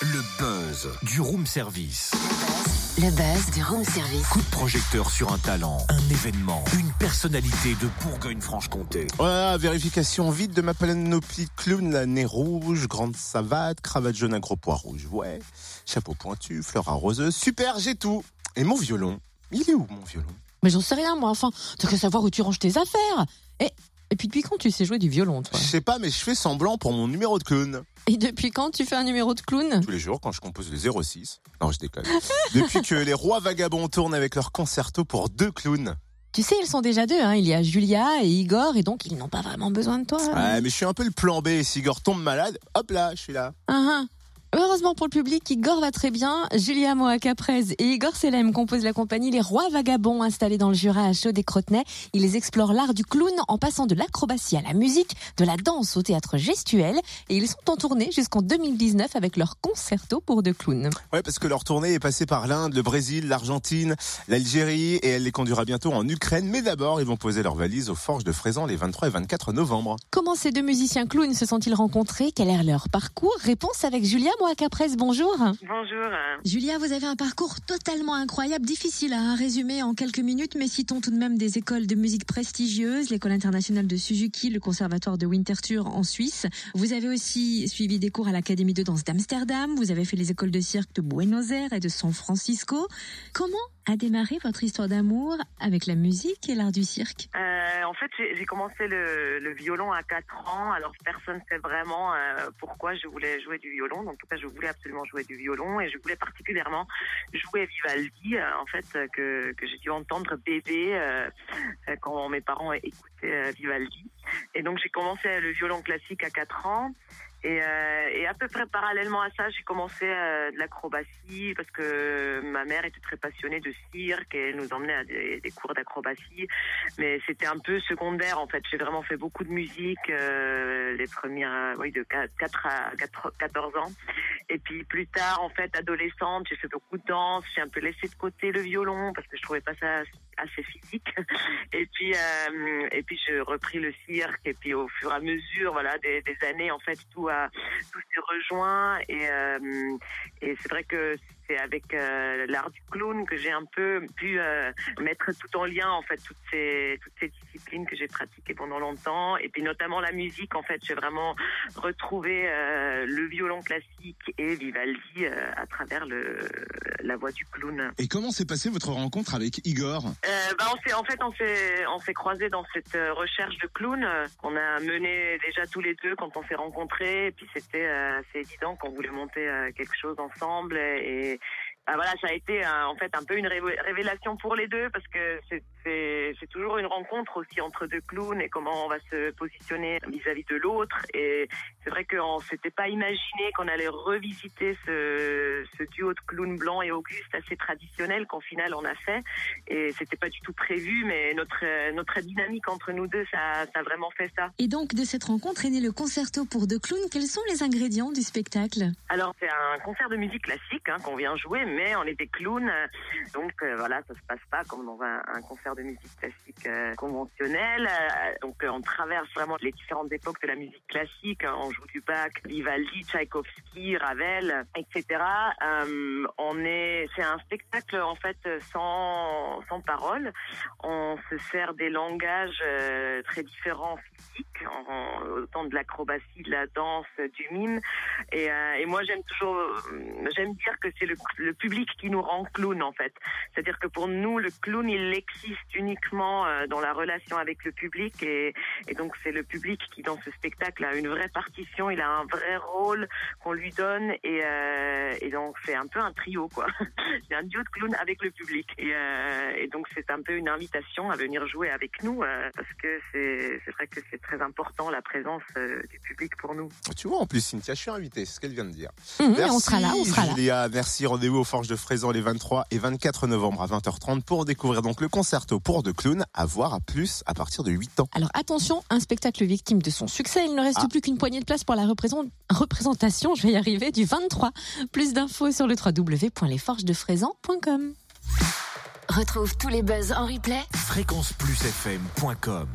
Le buzz du room service. Le buzz du room service. Coup de projecteur sur un talent, un événement, une personnalité de Bourgogne-Franche-Comté. Voilà, vérification vide de ma panoplie clown, la nez rouge, grande savate, cravate jaune à gros pois rouge, ouais, chapeau pointu, fleur arroseuse, super, j'ai tout. Et mon violon, il est où mon violon? Mais j'en sais rien, moi. Enfin, t'as qu'à savoir où tu ranges tes affaires. Et, et puis depuis quand tu sais jouer du violon, toi Je sais pas, mais je fais semblant pour mon numéro de clown. Et depuis quand tu fais un numéro de clown Tous les jours quand je compose le 06. Non, je déconne. Depuis que les rois vagabonds tournent avec leur concerto pour deux clowns. Tu sais, ils sont déjà deux. Hein. Il y a Julia et Igor, et donc ils n'ont pas vraiment besoin de toi. Ouais, mais je suis un peu le plan B. Si Igor tombe malade, hop là, je suis là. Ah. Heureusement pour le public, Igor va très bien. Julia Moa Caprez et Igor Selem composent la compagnie Les Rois Vagabonds installés dans le Jura à Chaud des Crotenay. Ils explorent l'art du clown en passant de l'acrobatie à la musique, de la danse au théâtre gestuel. Et ils sont en tournée jusqu'en 2019 avec leur concerto pour deux clowns. Ouais, parce que leur tournée est passée par l'Inde, le Brésil, l'Argentine, l'Algérie et elle les conduira bientôt en Ukraine. Mais d'abord, ils vont poser leurs valises aux Forges de Fraisan les 23 et 24 novembre. Comment ces deux musiciens clowns se sont-ils rencontrés? Quel est leur parcours? Réponse avec Julia Moa Caprez. Bonjour. Bonjour. Julia, vous avez un parcours totalement incroyable, difficile à résumer en quelques minutes, mais citons tout de même des écoles de musique prestigieuses, l'école internationale de Suzuki, le conservatoire de Winterthur en Suisse. Vous avez aussi suivi des cours à l'Académie de danse d'Amsterdam, vous avez fait les écoles de cirque de Buenos Aires et de San Francisco. Comment a démarré votre histoire d'amour avec la musique et l'art du cirque euh, En fait, j'ai commencé le, le, violon à 4 ans, alors personne ne sait vraiment euh, pourquoi je voulais jouer du violon. En tout cas, je voulais absolument jouer du violon et je voulais particulièrement jouer Vivaldi, euh, en fait, que, que j'ai dû entendre bébé euh, quand mes parents écoutaient Vivaldi. Et donc, j'ai commencé le violon classique à 4 ans. Et, euh, et, à peu près parallèlement à ça, j'ai commencé euh, de l'acrobatie parce que ma mère était très passionnée de cirque et elle nous emmenait à des, des cours d'acrobatie. Mais c'était un peu secondaire en fait. J'ai vraiment fait beaucoup de musique euh, les premières, oui, de 4 à 4, 14 ans. Et puis plus tard, en fait, adolescente, j'ai fait beaucoup de danse. J'ai un peu laissé de côté le violon parce que je trouvais pas ça assez physique. Et puis, euh, et puis, j'ai repris le cirque. Et puis, au fur et à mesure, voilà, des, années, en fait, tout a tout s'est rejoint. Et, euh, et c'est vrai que c'est avec euh, l'art du clown que j'ai un peu pu euh, mettre tout en lien en fait toutes ces toutes ces disciplines que j'ai pratiquées pendant longtemps et puis notamment la musique en fait j'ai vraiment retrouvé le violon classique et Vivaldi à travers le la voix du clown. Et comment s'est passée votre rencontre avec Igor? Bah on en fait on s'est on s'est croisés dans cette recherche de clown qu'on a mené déjà tous les deux quand on s'est rencontrés. Et puis c'était assez évident qu'on voulait monter quelque chose ensemble. Et bah voilà, ça a été en fait un peu une révélation pour les deux parce que c'est toujours une rencontre aussi entre deux clowns et comment on va se positionner vis-à-vis de l'autre. Et c'est vrai qu'on s'était pas imaginé qu'on allait revisiter ce, ce duo de clowns blanc et Auguste assez traditionnel qu'en final on a fait. Et c'était pas du tout prévu, mais notre notre dynamique entre nous deux, ça, ça a vraiment fait ça. Et donc de cette rencontre est né le concerto pour deux clowns. Quels sont les ingrédients du spectacle? Alors c'est un concert de musique classique hein, qu'on vient jouer mais on était clowns. Donc euh, voilà, ça se passe pas comme dans un, un concert de musique classique euh, conventionnel. Euh, donc on traverse vraiment les différentes époques de la musique classique. On joue du Bach, Vivaldi, Tchaïkovski, Ravel, etc. on est, c'est un spectacle en fait sans sans parole. On se sert des langages très différents physiques, en, autant de l'acrobatie, de la danse, du mime. Et, et moi j'aime toujours, j'aime dire que c'est le, le public qui nous rend clown en fait. C'est-à-dire que pour nous, le clown, il existe uniquement euh, dans la relation avec le public et, et donc c'est le public qui dans ce spectacle a une vraie partition, il a un vrai rôle qu'on lui donne et, euh, et donc c'est un peu un trio quoi. c'est un duo de clown avec le public et, euh, et donc c'est un peu une invitation à venir jouer avec nous euh, parce que c'est c'est vrai que c'est très important la présence euh, du public pour nous. Tu vois en plus Cynthia, je suis invité, c'est ce qu'elle vient de dire. Mmh, merci, on sera là, on sera Julia, merci, rendez-vous au Forges de Fraisan les 23 et 24 novembre à 20h30 pour découvrir donc le concerto pour deux clowns à voir à plus à partir de 8 ans. Alors attention, un spectacle victime de son succès, il ne reste ah. plus qu'une poignée de place pour la représentation, je vais y arriver, du 23. Plus d'infos sur le www.lesforgesdefraisan.com. Retrouve tous les buzz en replay. fréquenceplusfm.com